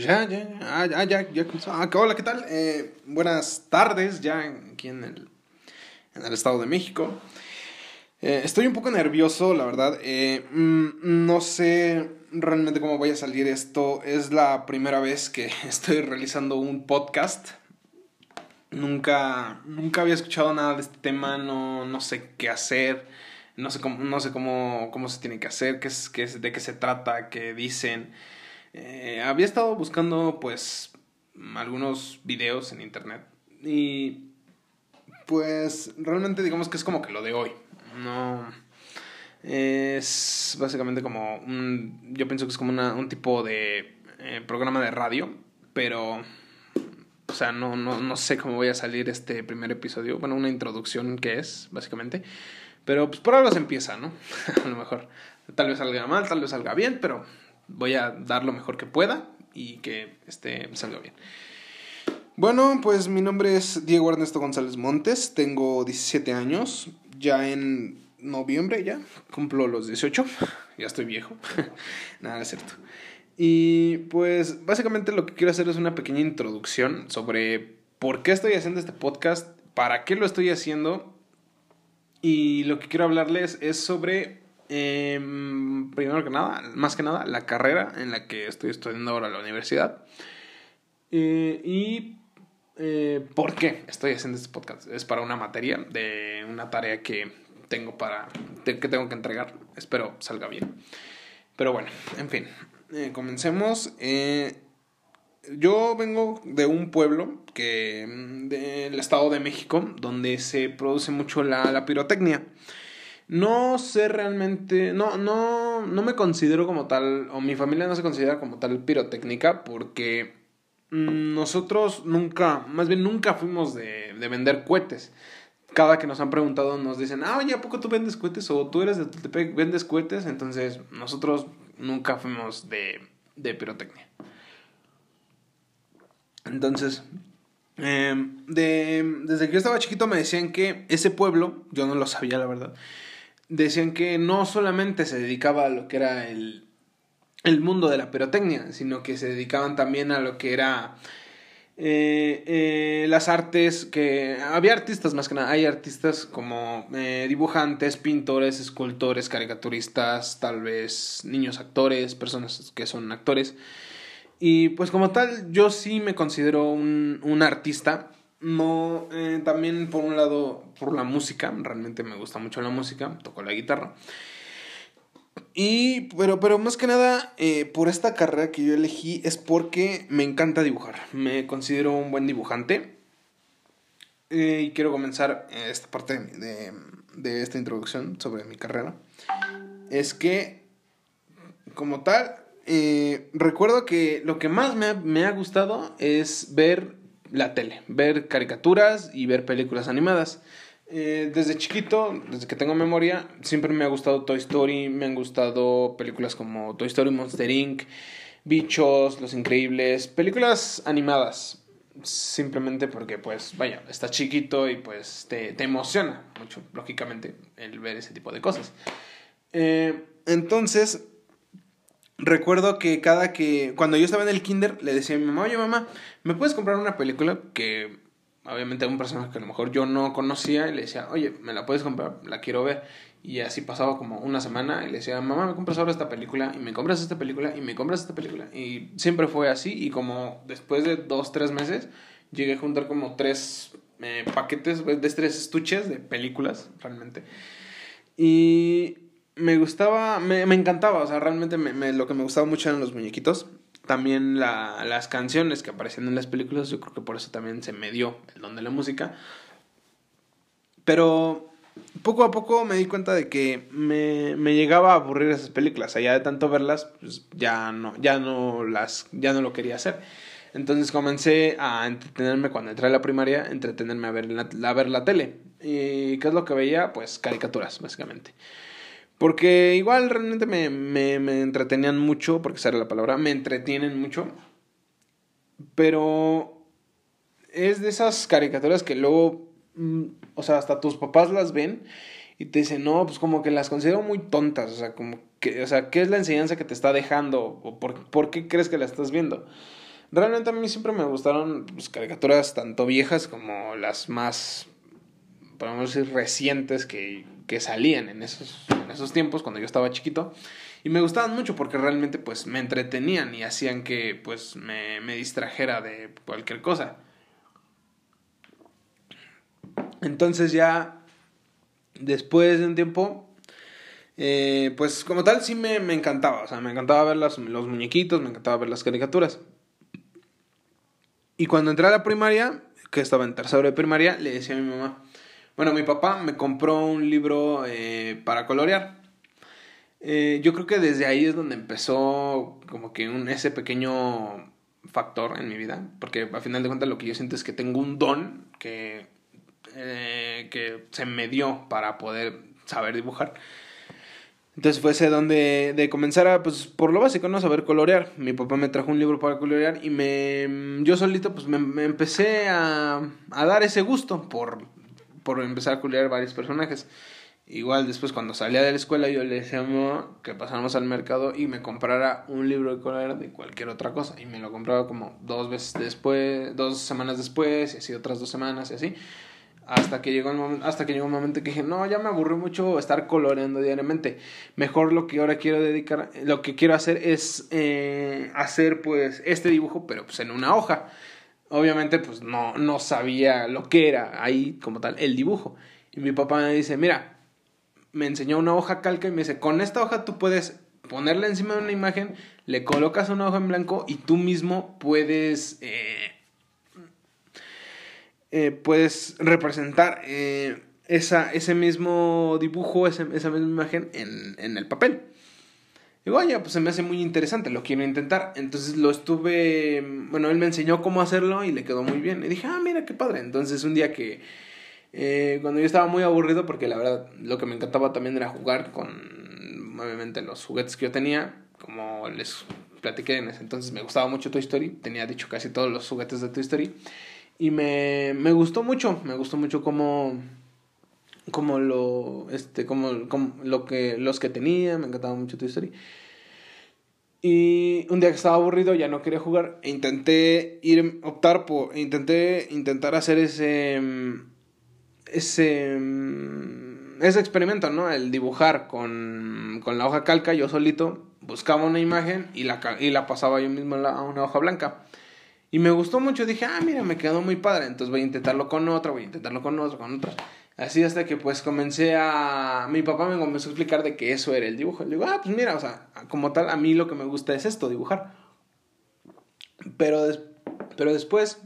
pues ya, ya, ya, ya, ya, ya comenzó. Ah, hola, ¿qué tal? Eh, buenas tardes, ya aquí en el, en el Estado de México. Eh, estoy un poco nervioso, la verdad. Eh, mm, no sé realmente cómo vaya a salir esto. Es la primera vez que estoy realizando un podcast. Nunca, nunca había escuchado nada de este tema, no, no sé qué hacer, no sé cómo, no sé cómo, cómo se tiene que hacer, qué es, qué es, de qué se trata, qué dicen. Eh, había estado buscando pues algunos videos en internet y pues realmente digamos que es como que lo de hoy. No es básicamente como un yo pienso que es como una, un tipo de eh, programa de radio, pero o sea, no, no, no sé cómo voy a salir este primer episodio. Bueno, una introducción que es, básicamente. Pero pues por algo se empieza, ¿no? a lo mejor. Tal vez salga mal, tal vez salga bien, pero voy a dar lo mejor que pueda y que este salga bien. Bueno, pues mi nombre es Diego Ernesto González Montes, tengo 17 años, ya en noviembre ya cumplo los 18, ya estoy viejo, nada, es cierto. Y pues básicamente lo que quiero hacer es una pequeña introducción sobre por qué estoy haciendo este podcast, para qué lo estoy haciendo y lo que quiero hablarles es sobre eh, primero que nada, más que nada, la carrera en la que estoy estudiando ahora la universidad. Eh, y eh, por qué estoy haciendo este podcast. Es para una materia de una tarea que tengo para que tengo que entregar. Espero salga bien. Pero bueno, en fin, eh, comencemos. yo vengo de un pueblo que del estado de México donde se produce mucho la, la pirotecnia. No sé realmente, no, no, no me considero como tal, o mi familia no se considera como tal pirotécnica porque nosotros nunca, más bien nunca fuimos de, de vender cohetes. Cada que nos han preguntado nos dicen, ah, oye, ¿a poco tú vendes cohetes? O tú eres de Tultepec, vendes cohetes. Entonces, nosotros nunca fuimos de, de pirotecnia. Entonces, em, de, desde que yo estaba chiquito me decían que ese pueblo, yo no lo sabía la verdad, decían que no solamente se dedicaba a lo que era el, el mundo de la pirotecnia, sino que se dedicaban también a lo que era eh, eh, las artes, que había artistas más que nada, hay artistas como eh, dibujantes, pintores, escultores, caricaturistas, tal vez niños actores, personas que son actores. Y pues como tal, yo sí me considero un, un artista, no, eh, también por un lado, por la música, realmente me gusta mucho la música, toco la guitarra. Y, pero, pero más que nada, eh, por esta carrera que yo elegí es porque me encanta dibujar. Me considero un buen dibujante. Eh, y quiero comenzar esta parte de, de esta introducción sobre mi carrera. Es que, como tal, recuerdo que lo que más me me ha gustado es ver la tele, ver caricaturas y ver películas animadas. Eh, desde chiquito, desde que tengo memoria, siempre me ha gustado Toy Story, me han gustado películas como Toy Story, Monster Inc., Bichos, Los Increíbles, películas animadas. Simplemente porque, pues, vaya, estás chiquito y pues te, te emociona mucho, lógicamente, el ver ese tipo de cosas. Eh, entonces, recuerdo que cada que, cuando yo estaba en el kinder, le decía a mi mamá, oye mamá, ¿me puedes comprar una película que obviamente un personaje que a lo mejor yo no conocía y le decía, oye, ¿me la puedes comprar? La quiero ver. Y así pasaba como una semana y le decía, mamá, ¿me compras ahora esta película? Y me compras esta película y me compras esta película. Y siempre fue así y como después de dos, tres meses llegué a juntar como tres eh, paquetes, de tres estuches de películas, realmente. Y me gustaba, me, me encantaba, o sea, realmente me, lo que me gustaba mucho eran los muñequitos. También la, las canciones que aparecían en las películas, yo creo que por eso también se me dio el don de la música. Pero poco a poco me di cuenta de que me, me llegaba a aburrir esas películas. Allá de tanto verlas, pues ya no, ya no las, ya no lo quería hacer. Entonces comencé a entretenerme cuando entré a la primaria, entretenerme a ver la, a ver la tele. ¿Y qué es lo que veía? Pues caricaturas, básicamente. Porque igual realmente me, me, me entretenían mucho, porque esa era la palabra, me entretienen mucho. Pero es de esas caricaturas que luego, mm, o sea, hasta tus papás las ven y te dicen, no, pues como que las considero muy tontas, o sea, como que, o sea, ¿qué es la enseñanza que te está dejando? ¿O por, por qué crees que la estás viendo? Realmente a mí siempre me gustaron pues, caricaturas tanto viejas como las más, podemos decir, recientes que, que salían en esos, en esos tiempos cuando yo estaba chiquito. Y me gustaban mucho porque realmente pues me entretenían y hacían que pues me, me distrajera de cualquier cosa. Entonces ya después de un tiempo, eh, pues como tal sí me, me, encantaba. O sea, me encantaba ver los muñequitos, me encantaba ver las caricaturas. Y cuando entré a la primaria, que estaba en tercero de primaria, le decía a mi mamá, bueno, mi papá me compró un libro eh, para colorear. Eh, yo creo que desde ahí es donde empezó como que ese pequeño factor en mi vida, porque a final de cuentas lo que yo siento es que tengo un don que, eh, que se me dio para poder saber dibujar. Entonces fue ese donde de comenzar a, pues, por lo básico, ¿no? Saber colorear. Mi papá me trajo un libro para colorear y me, yo solito, pues, me, empecé a, a, dar ese gusto por, por empezar a colorear varios personajes. Igual después cuando salía de la escuela yo le decía a mamá que pasáramos al mercado y me comprara un libro de colorear de cualquier otra cosa. Y me lo compraba como dos veces después, dos semanas después y así otras dos semanas y así. Hasta que llegó el momento, hasta que llegó un momento que dije, no, ya me aburrió mucho estar coloreando diariamente. Mejor lo que ahora quiero dedicar, lo que quiero hacer es eh, hacer pues este dibujo, pero pues en una hoja. Obviamente pues no, no sabía lo que era ahí como tal el dibujo. Y mi papá me dice, mira, me enseñó una hoja calca y me dice, con esta hoja tú puedes ponerla encima de una imagen, le colocas una hoja en blanco y tú mismo puedes... Eh, eh, puedes representar eh, esa, ese mismo dibujo, esa, esa misma imagen en, en, el papel. Digo, oye, pues se me hace muy interesante, lo quiero intentar. Entonces lo estuve, bueno, él me enseñó cómo hacerlo y le quedó muy bien. Y dije, ah, mira qué padre. Entonces un día que, eh, cuando yo estaba muy aburrido, porque la verdad lo que me encantaba también era jugar con, obviamente, los juguetes que yo tenía, como les platiqué en ese entonces, me gustaba mucho Toy Story, tenía dicho casi todos los juguetes de Toy Story. Y me, me gustó mucho, me gustó mucho como como lo este como, como, lo que los que tenía, me encantaba mucho Toy Story. Y un día que estaba aburrido, ya no quería jugar, e intenté ir optar por intenté intentar hacer ese ese ese experimento, ¿no? El dibujar con, con la hoja calca yo solito buscaba una imagen y la, y la pasaba yo mismo a una hoja blanca. Y me gustó mucho, dije, ah, mira, me quedó muy padre, entonces voy a intentarlo con otra, voy a intentarlo con otra, con otra. Así hasta que pues comencé a... Mi papá me comenzó a explicar de que eso era el dibujo. Le digo, ah, pues mira, o sea, como tal, a mí lo que me gusta es esto, dibujar. Pero, pero después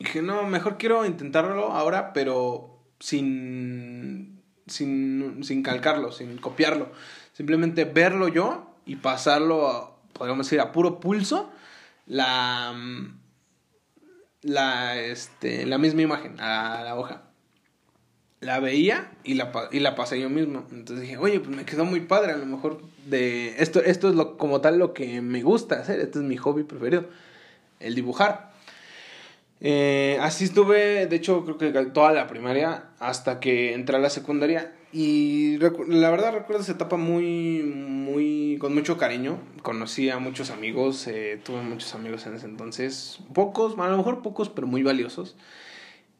dije, no, mejor quiero intentarlo ahora, pero sin, sin, sin calcarlo, sin copiarlo. Simplemente verlo yo y pasarlo, podríamos decir, a puro pulso la, la, este, la misma imagen a la hoja. La veía y la, y la pasé yo mismo. Entonces dije, oye, pues me quedó muy padre. A lo mejor de esto, esto es lo, como tal lo que me gusta hacer. Este es mi hobby preferido, el dibujar. Eh, así estuve, de hecho, creo que toda la primaria hasta que entré a la secundaria. Y la verdad recuerdo esa etapa muy, muy, con mucho cariño. Conocí a muchos amigos, eh, tuve muchos amigos en ese entonces. Pocos, a lo mejor pocos, pero muy valiosos.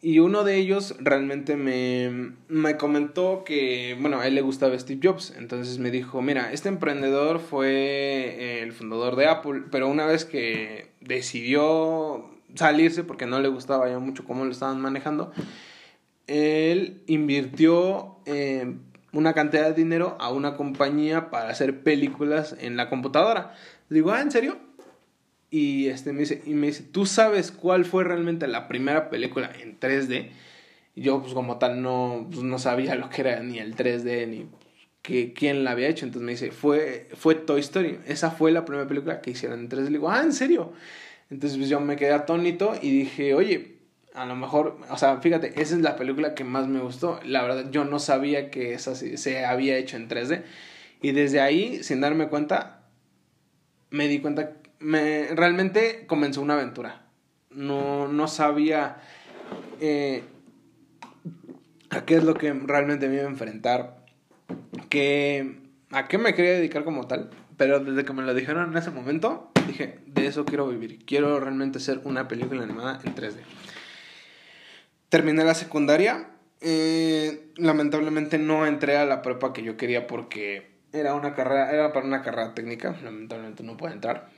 Y uno de ellos realmente me, me comentó que, bueno, a él le gustaba Steve Jobs. Entonces me dijo, mira, este emprendedor fue el fundador de Apple, pero una vez que decidió salirse porque no le gustaba ya mucho cómo lo estaban manejando, él invirtió eh, una cantidad de dinero a una compañía para hacer películas en la computadora. digo, ah, ¿en serio? Y, este, me dice, y me dice, ¿tú sabes cuál fue realmente la primera película en 3D? Y yo, pues como tal, no, pues, no sabía lo que era ni el 3D, ni que, quién la había hecho. Entonces me dice, fue, fue Toy Story. Esa fue la primera película que hicieron en 3D. Le digo, ah, ¿en serio? Entonces pues yo me quedé atónito y dije, oye, a lo mejor, o sea, fíjate, esa es la película que más me gustó. La verdad, yo no sabía que esa se había hecho en 3D. Y desde ahí, sin darme cuenta, me di cuenta, me, realmente comenzó una aventura. No, no sabía eh, a qué es lo que realmente me iba a enfrentar, que, a qué me quería dedicar como tal, Pero desde que me lo dijeron en ese momento, dije, de eso quiero vivir. Quiero realmente hacer una película animada en 3D. Terminé la secundaria. Eh, lamentablemente no entré a la prepa que yo quería porque era una carrera, era para una carrera técnica. Lamentablemente no pude entrar.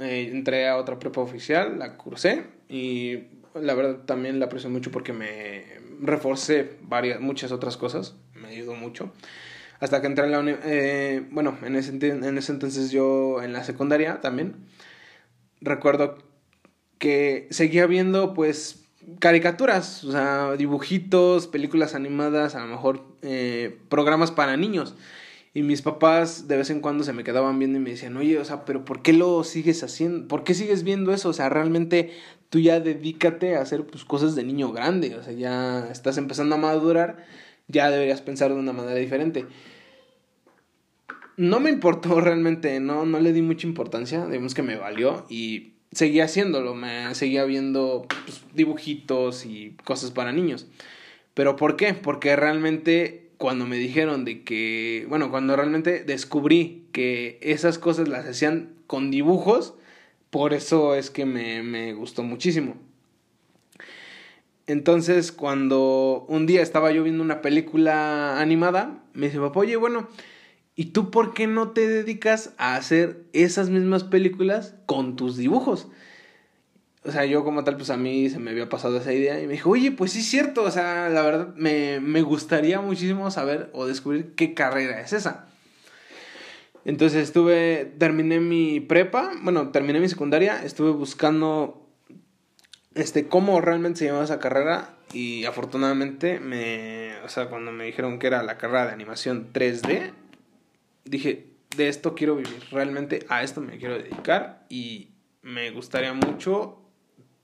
Eh, entré a otra prepa oficial, la cursé y la verdad también la aprecio mucho porque me reforcé varias, muchas otras cosas. Me ayudó mucho. Hasta que entré en la eh, bueno, en ese, en ese entonces yo en la secundaria también. Recuerdo que seguía viendo pues caricaturas, o sea, dibujitos, películas animadas, a lo mejor eh, programas para niños. Y mis papás de vez en cuando se me quedaban viendo y me decían, oye, o sea, pero ¿por qué lo sigues haciendo? ¿Por qué sigues viendo eso? O sea, realmente tú ya dedícate a hacer pues, cosas de niño grande. O sea, ya estás empezando a madurar, ya deberías pensar de una manera diferente. No me importó realmente, no, no le di mucha importancia, digamos que me valió y seguía haciéndolo, me seguía viendo pues, dibujitos y cosas para niños. Pero ¿por qué? Porque realmente cuando me dijeron de que, bueno, cuando realmente descubrí que esas cosas las hacían con dibujos, por eso es que me, me gustó muchísimo. Entonces, cuando un día estaba yo viendo una película animada, me dice papá, oye, bueno, ¿y tú por qué no te dedicas a hacer esas mismas películas con tus dibujos? O sea, yo como tal, pues a mí se me había pasado esa idea y me dijo, oye, pues sí es cierto, o sea, la verdad me, me gustaría muchísimo saber o descubrir qué carrera es esa. Entonces estuve, terminé mi prepa, bueno, terminé mi secundaria, estuve buscando, este, cómo realmente se llamaba esa carrera y afortunadamente me, o sea, cuando me dijeron que era la carrera de animación 3D, dije, de esto quiero vivir, realmente a esto me quiero dedicar y me gustaría mucho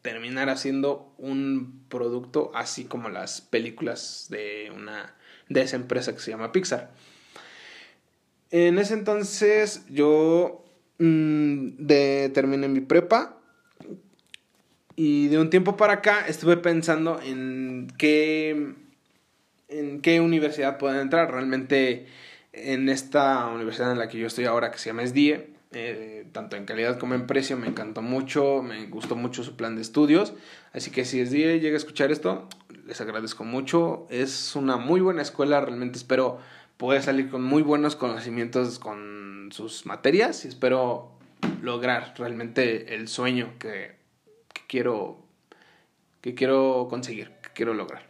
terminar haciendo un producto así como las películas de una de esa empresa que se llama Pixar. En ese entonces yo mm, terminé mi prepa y de un tiempo para acá estuve pensando en qué en qué universidad puedo entrar. Realmente en esta universidad en la que yo estoy ahora que se llama SDIE eh, tanto en calidad como en precio, me encantó mucho, me gustó mucho su plan de estudios, así que si es día llega a escuchar esto, les agradezco mucho, es una muy buena escuela, realmente espero poder salir con muy buenos conocimientos con sus materias y espero lograr realmente el sueño que, que quiero que quiero conseguir, que quiero lograr.